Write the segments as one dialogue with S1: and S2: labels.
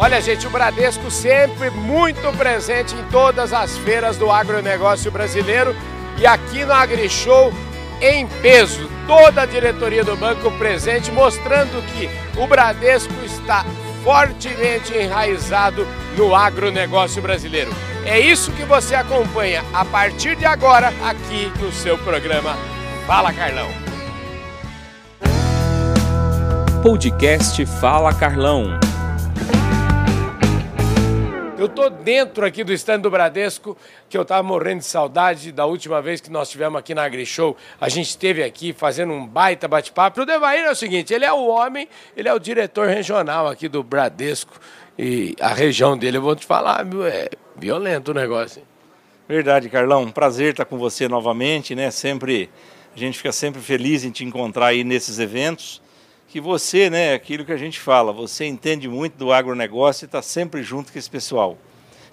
S1: Olha, gente, o Bradesco sempre muito presente em todas as feiras do agronegócio brasileiro e aqui no AgriShow em peso. Toda a diretoria do banco presente, mostrando que o Bradesco está fortemente enraizado no agronegócio brasileiro. É isso que você acompanha a partir de agora aqui no seu programa Fala Carlão.
S2: Podcast Fala Carlão.
S1: Eu estou dentro aqui do stand do Bradesco, que eu estava morrendo de saudade da última vez que nós tivemos aqui na AgriShow. A gente esteve aqui fazendo um baita bate-papo. O Devair é o seguinte, ele é o homem, ele é o diretor regional aqui do Bradesco. E a região dele, eu vou te falar, é violento o negócio.
S3: Verdade, Carlão. Prazer estar com você novamente, né? Sempre, a gente fica sempre feliz em te encontrar aí nesses eventos que você, né, aquilo que a gente fala, você entende muito do agronegócio e está sempre junto com esse pessoal.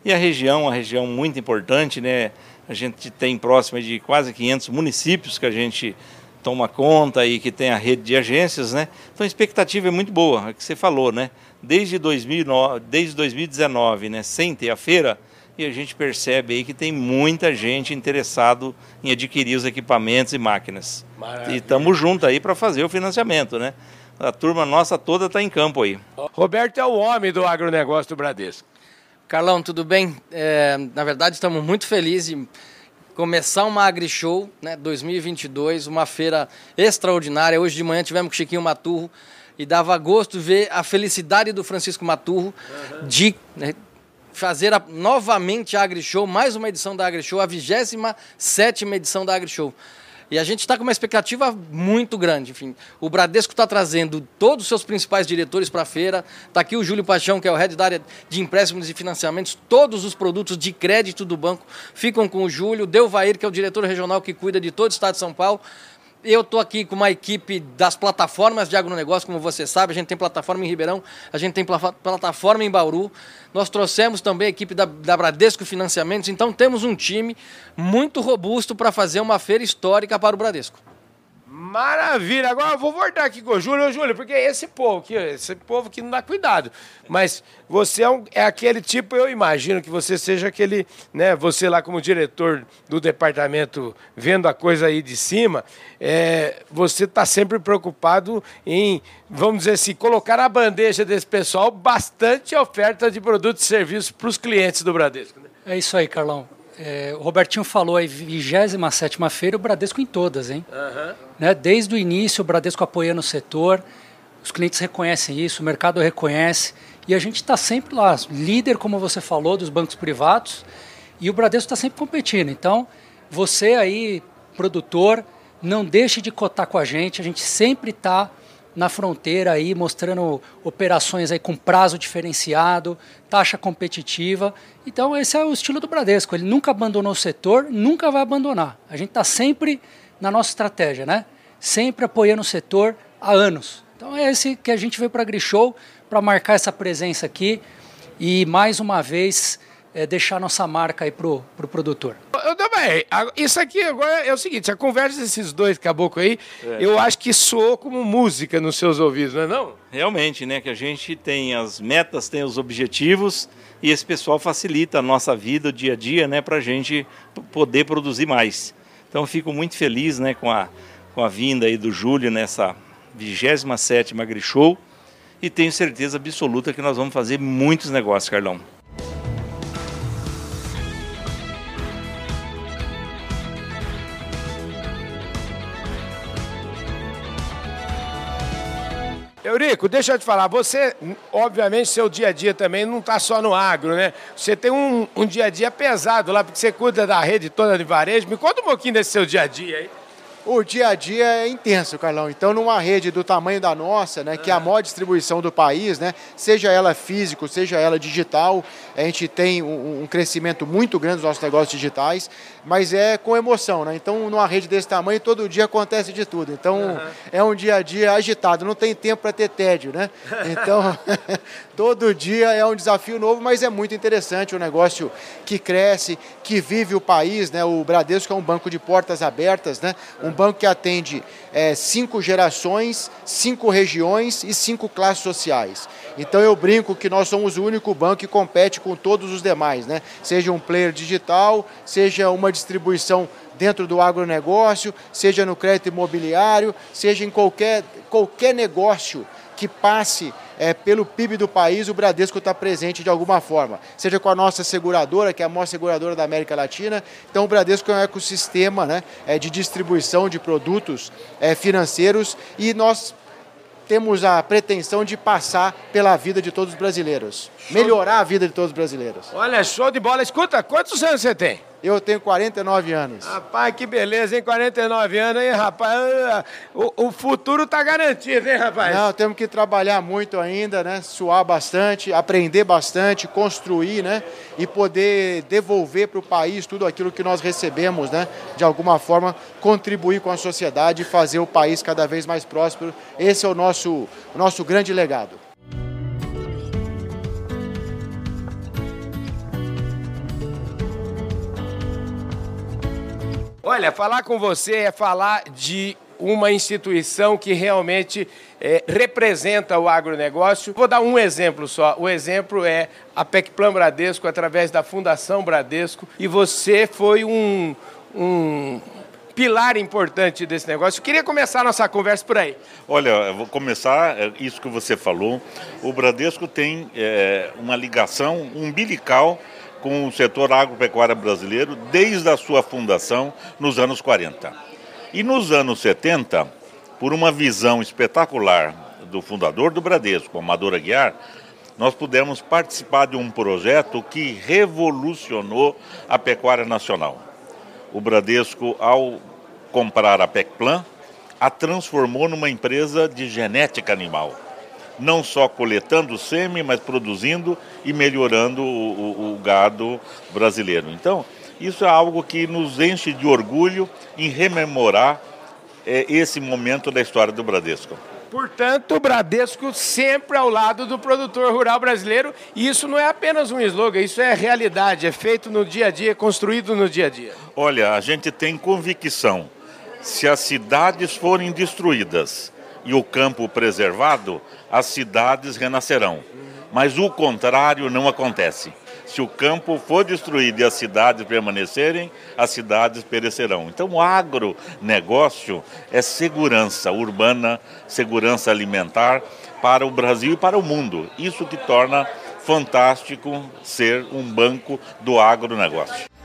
S3: E a região, uma região muito importante, né, a gente tem próxima de quase 500 municípios que a gente toma conta e que tem a rede de agências, né? Então a expectativa é muito boa, é o que você falou, né? Desde, 2009, desde 2019, né, sem ter a feira, e a gente percebe aí que tem muita gente interessado em adquirir os equipamentos e máquinas. Maravilha. E estamos juntos aí para fazer o financiamento, né? A turma nossa toda está em campo aí.
S1: Roberto é o homem do agronegócio do Bradesco.
S4: Carlão, tudo bem? É, na verdade, estamos muito felizes em começar uma AgriShow né, 2022, uma feira extraordinária. Hoje de manhã tivemos com o Chiquinho Maturro e dava gosto ver a felicidade do Francisco Maturro uhum. de né, fazer a, novamente a AgriShow, mais uma edição da AgriShow, a 27 edição da AgriShow. E a gente está com uma expectativa muito grande. Enfim, o Bradesco está trazendo todos os seus principais diretores para a feira. Está aqui o Júlio Paixão, que é o head da área de empréstimos e financiamentos. Todos os produtos de crédito do banco ficam com o Júlio. Delvair, que é o diretor regional que cuida de todo o estado de São Paulo. Eu estou aqui com uma equipe das plataformas de agronegócio, como você sabe. A gente tem plataforma em Ribeirão, a gente tem plataforma em Bauru. Nós trouxemos também a equipe da, da Bradesco Financiamentos. Então temos um time muito robusto para fazer uma feira histórica para o Bradesco.
S1: Maravilha! Agora eu vou voltar aqui com o Júlio, Júlio, porque esse povo aqui, esse povo que não dá cuidado. Mas você é, um, é, aquele tipo, eu imagino que você seja aquele, né? Você lá como diretor do departamento, vendo a coisa aí de cima, é, você está sempre preocupado em, vamos dizer assim, colocar na bandeja desse pessoal bastante oferta de produtos e serviços para os clientes do Bradesco. Né?
S5: É isso aí, Carlão. É, o Robertinho falou aí, 27 feira, o Bradesco em todas, hein? Uhum. Né? Desde o início, o Bradesco apoiando o setor, os clientes reconhecem isso, o mercado reconhece, e a gente está sempre lá, líder, como você falou, dos bancos privados, e o Bradesco está sempre competindo. Então, você aí, produtor, não deixe de cotar com a gente, a gente sempre está na fronteira aí, mostrando operações aí com prazo diferenciado, taxa competitiva. Então esse é o estilo do Bradesco. Ele nunca abandonou o setor, nunca vai abandonar. A gente está sempre na nossa estratégia, né? Sempre apoiando o setor há anos. Então é esse que a gente veio para a Grishow para marcar essa presença aqui e mais uma vez é, deixar nossa marca aí pro, pro produtor.
S1: Também. Isso aqui agora é o seguinte: a conversa desses dois caboclos aí, é. eu acho que soou como música nos seus ouvidos, não é não?
S3: Realmente, né? Que a gente tem as metas, tem os objetivos e esse pessoal facilita a nossa vida, o dia a dia, né? Para a gente poder produzir mais. Então fico muito feliz, né? Com a, com a vinda aí do Júlio nessa 27ª AgriShow e tenho certeza absoluta que nós vamos fazer muitos negócios, Carlão.
S1: Eurico, deixa eu te falar, você, obviamente, seu dia a dia também não está só no agro, né? Você tem um, um, dia a dia pesado lá, porque você cuida da rede toda de varejo. Me conta um pouquinho desse seu dia a dia aí
S6: o dia a dia é intenso, Carlão. Então, numa rede do tamanho da nossa, né, que é a maior distribuição do país, né, seja ela físico, seja ela digital, a gente tem um, um crescimento muito grande dos nossos negócios digitais, mas é com emoção, né? Então, numa rede desse tamanho, todo dia acontece de tudo. Então, uhum. é um dia a dia agitado, não tem tempo para ter tédio, né? Então, todo dia é um desafio novo, mas é muito interessante, um negócio que cresce, que vive o país, né? O Bradesco é um banco de portas abertas, né? Um banco que atende é, cinco gerações, cinco regiões e cinco classes sociais. Então eu brinco que nós somos o único banco que compete com todos os demais, né? Seja um player digital, seja uma distribuição dentro do agronegócio, seja no crédito imobiliário, seja em qualquer, qualquer negócio que passe é, pelo PIB do país, o Bradesco está presente de alguma forma, seja com a nossa seguradora, que é a maior seguradora da América Latina. Então, o Bradesco é um ecossistema né, é, de distribuição de produtos é, financeiros e nós temos a pretensão de passar pela vida de todos os brasileiros, melhorar a vida de todos os brasileiros.
S1: Olha, show de bola. Escuta, quantos anos você tem?
S6: Eu tenho 49 anos.
S1: Rapaz, que beleza, hein? 49 anos, hein, rapaz? O, o futuro tá garantido, hein, rapaz?
S6: Não, temos que trabalhar muito ainda, né? Suar bastante, aprender bastante, construir, né? E poder devolver para o país tudo aquilo que nós recebemos, né? De alguma forma, contribuir com a sociedade e fazer o país cada vez mais próspero. Esse é o nosso, o nosso grande legado.
S1: Olha, falar com você é falar de uma instituição que realmente é, representa o agronegócio. Vou dar um exemplo só. O exemplo é a PECPlan Bradesco, através da Fundação Bradesco, e você foi um, um pilar importante desse negócio. Eu queria começar nossa conversa por aí.
S7: Olha, eu vou começar é, isso que você falou. O Bradesco tem é, uma ligação umbilical com o setor agropecuário brasileiro desde a sua fundação nos anos 40. E nos anos 70, por uma visão espetacular do fundador do Bradesco, Amador Aguiar, nós pudemos participar de um projeto que revolucionou a pecuária nacional. O Bradesco, ao comprar a Pecplan, a transformou numa empresa de genética animal não só coletando sêmen, mas produzindo e melhorando o, o, o gado brasileiro. Então, isso é algo que nos enche de orgulho em rememorar é, esse momento da história do Bradesco.
S1: Portanto, o Bradesco sempre ao lado do produtor rural brasileiro, e isso não é apenas um slogan, isso é realidade, é feito no dia a dia, construído no dia a dia.
S7: Olha, a gente tem convicção. Se as cidades forem destruídas e o campo preservado, as cidades renascerão. Mas o contrário não acontece. Se o campo for destruído e as cidades permanecerem, as cidades perecerão. Então, o agronegócio é segurança urbana, segurança alimentar para o Brasil e para o mundo. Isso que torna fantástico ser um banco do agronegócio.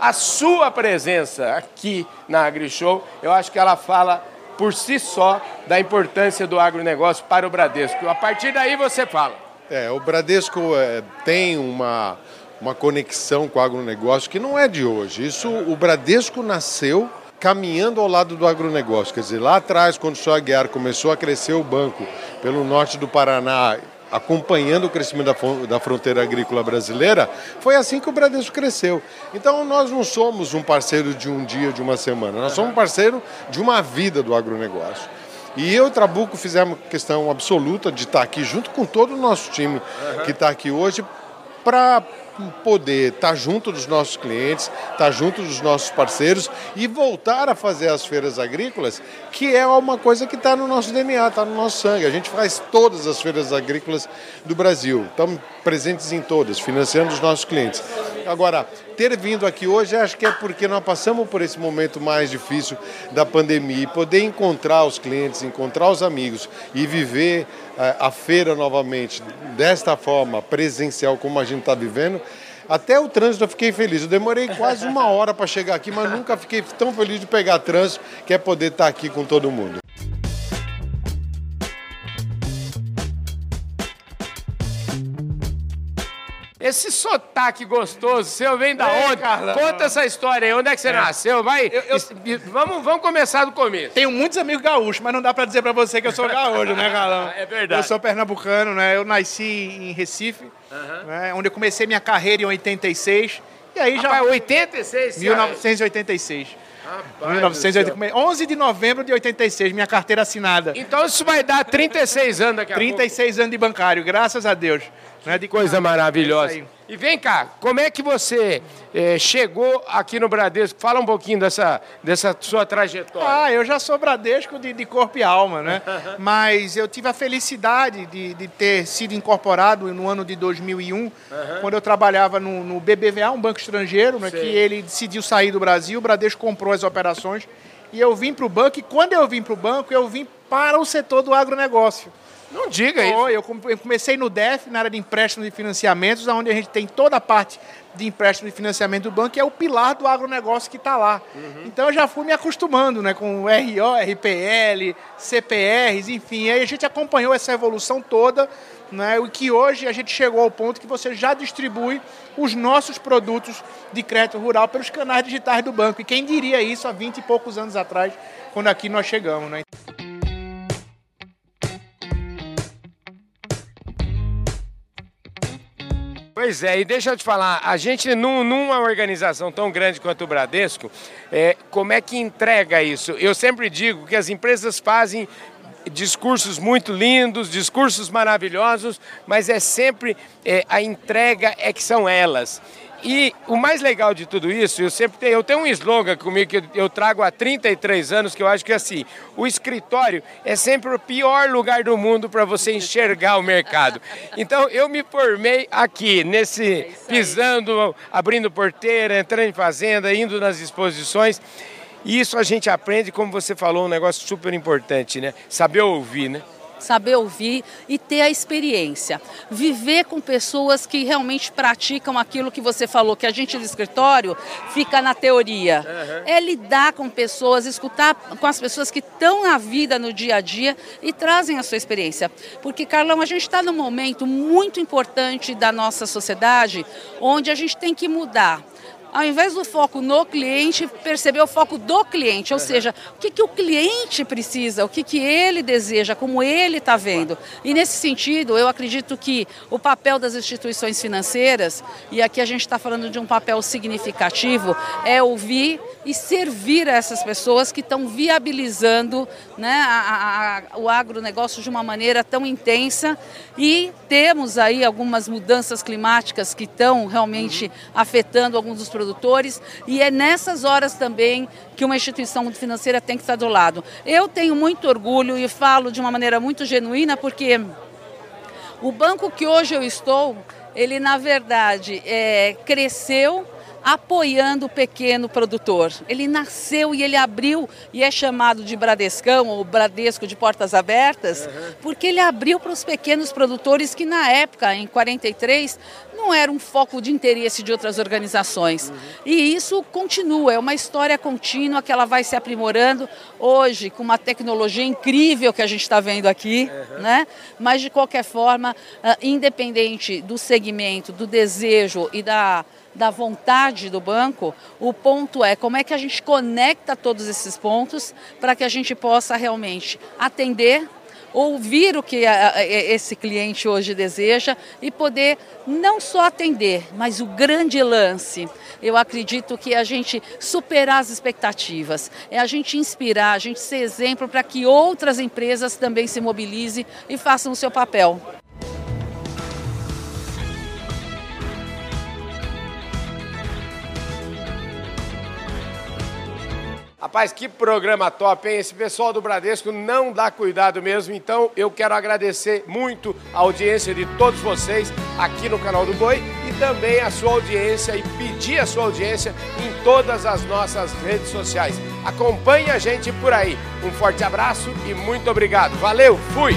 S1: A sua presença aqui na AgriShow, eu acho que ela fala por si só da importância do agronegócio para o Bradesco. A partir daí você fala.
S8: É, o Bradesco é, tem uma, uma conexão com o agronegócio que não é de hoje. Isso, o Bradesco nasceu caminhando ao lado do agronegócio. Quer dizer, lá atrás, quando o Aguiar começou a crescer o banco pelo norte do Paraná acompanhando o crescimento da, fronteira agrícola brasileira, foi assim que o Bradesco cresceu. Então nós não somos um parceiro de um dia, de uma semana, nós somos um parceiro de uma vida do agronegócio. E eu e Trabuco fizemos questão absoluta de estar aqui junto com todo o nosso time que está aqui hoje para poder estar junto dos nossos clientes, estar junto dos nossos parceiros e voltar a fazer as feiras agrícolas, que é uma coisa que está no nosso DNA, está no nosso sangue. A gente faz todas as feiras agrícolas do Brasil, estamos presentes em todas, financiando os nossos clientes. Agora, ter vindo aqui hoje, acho que é porque nós passamos por esse momento mais difícil da pandemia e poder encontrar os clientes, encontrar os amigos e viver uh, a feira novamente desta forma, presencial, como a gente está vivendo, até o trânsito eu fiquei feliz. Eu demorei quase uma hora para chegar aqui, mas nunca fiquei tão feliz de pegar trânsito, que é poder estar tá aqui com todo mundo.
S1: Esse sotaque gostoso seu vem da é, onde? Carlão. Conta essa história aí. Onde é que você é. nasceu? Vai. Eu, eu... Vamos, vamos começar do começo.
S9: Tenho muitos amigos gaúchos, mas não dá pra dizer pra você que eu sou gaúcho, né, Carlão?
S1: É verdade.
S9: Eu sou pernambucano, né? Eu nasci em Recife, uhum. né? onde eu comecei minha carreira em 86. E aí
S1: Rapaz, já. 86?
S9: 1986. Rapaz 1980, 11 de novembro de 86, minha carteira assinada.
S1: Então isso vai dar 36 anos daqui a
S9: 36 pouco. anos de bancário, graças a Deus.
S1: Né? De coisa maravilhosa. E vem cá, como é que você eh, chegou aqui no Bradesco? Fala um pouquinho dessa, dessa sua trajetória.
S9: Ah, eu já sou Bradesco de, de corpo e alma, né? Mas eu tive a felicidade de, de, ter sido incorporado no ano de 2001, uhum. quando eu trabalhava no, no, BBVA, um banco estrangeiro, né, que ele decidiu sair do Brasil, o Bradesco comprou as operações e eu vim para o banco. E quando eu vim para o banco, eu vim para o setor do agronegócio.
S1: Não diga isso.
S9: Eu comecei no DEF, na área de empréstimos e financiamentos, onde a gente tem toda a parte de empréstimo e financiamento do banco, que é o pilar do agronegócio que está lá. Uhum. Então eu já fui me acostumando né, com RO, RPL, CPRs, enfim. Aí a gente acompanhou essa evolução toda, né, e que hoje a gente chegou ao ponto que você já distribui os nossos produtos de crédito rural pelos canais digitais do banco. E quem diria isso há 20 e poucos anos atrás, quando aqui nós chegamos. Né?
S1: Pois é, e deixa eu te falar, a gente num, numa organização tão grande quanto o Bradesco, é, como é que entrega isso? Eu sempre digo que as empresas fazem discursos muito lindos, discursos maravilhosos, mas é sempre é, a entrega é que são elas. E o mais legal de tudo isso, eu sempre tenho, eu tenho um slogan comigo que eu trago há 33 anos, que eu acho que é assim, o escritório é sempre o pior lugar do mundo para você enxergar o mercado. Então eu me formei aqui, nesse é pisando, abrindo porteira, entrando em fazenda, indo nas exposições. E isso a gente aprende, como você falou, um negócio super importante, né? Saber ouvir, né?
S10: Saber ouvir e ter a experiência. Viver com pessoas que realmente praticam aquilo que você falou, que a gente do escritório fica na teoria. Uhum. É lidar com pessoas, escutar com as pessoas que estão na vida, no dia a dia e trazem a sua experiência. Porque, Carlão, a gente está num momento muito importante da nossa sociedade onde a gente tem que mudar ao invés do foco no cliente, perceber o foco do cliente, ou uhum. seja, o que, que o cliente precisa, o que, que ele deseja, como ele está vendo. E nesse sentido, eu acredito que o papel das instituições financeiras, e aqui a gente está falando de um papel significativo, é ouvir e servir a essas pessoas que estão viabilizando né, a, a, o agronegócio de uma maneira tão intensa e temos aí algumas mudanças climáticas que estão realmente uhum. afetando alguns dos produtores e é nessas horas também que uma instituição financeira tem que estar do lado. Eu tenho muito orgulho e falo de uma maneira muito genuína porque o banco que hoje eu estou, ele na verdade é, cresceu apoiando o pequeno produtor. Ele nasceu e ele abriu e é chamado de Bradescão ou Bradesco de portas abertas, uhum. porque ele abriu para os pequenos produtores que na época, em 43, não era um foco de interesse de outras organizações. Uhum. E isso continua, é uma história contínua que ela vai se aprimorando hoje com uma tecnologia incrível que a gente está vendo aqui, uhum. né? Mas de qualquer forma, ah, independente do segmento, do desejo e da da vontade do banco, o ponto é como é que a gente conecta todos esses pontos para que a gente possa realmente atender ouvir o que esse cliente hoje deseja e poder não só atender, mas o grande lance. Eu acredito que a gente superar as expectativas, é a gente inspirar, a gente ser exemplo para que outras empresas também se mobilizem e façam o seu papel.
S1: Rapaz, que programa top, hein? Esse pessoal do Bradesco não dá cuidado mesmo. Então, eu quero agradecer muito a audiência de todos vocês aqui no canal do Boi e também a sua audiência e pedir a sua audiência em todas as nossas redes sociais. Acompanhe a gente por aí. Um forte abraço e muito obrigado. Valeu, fui!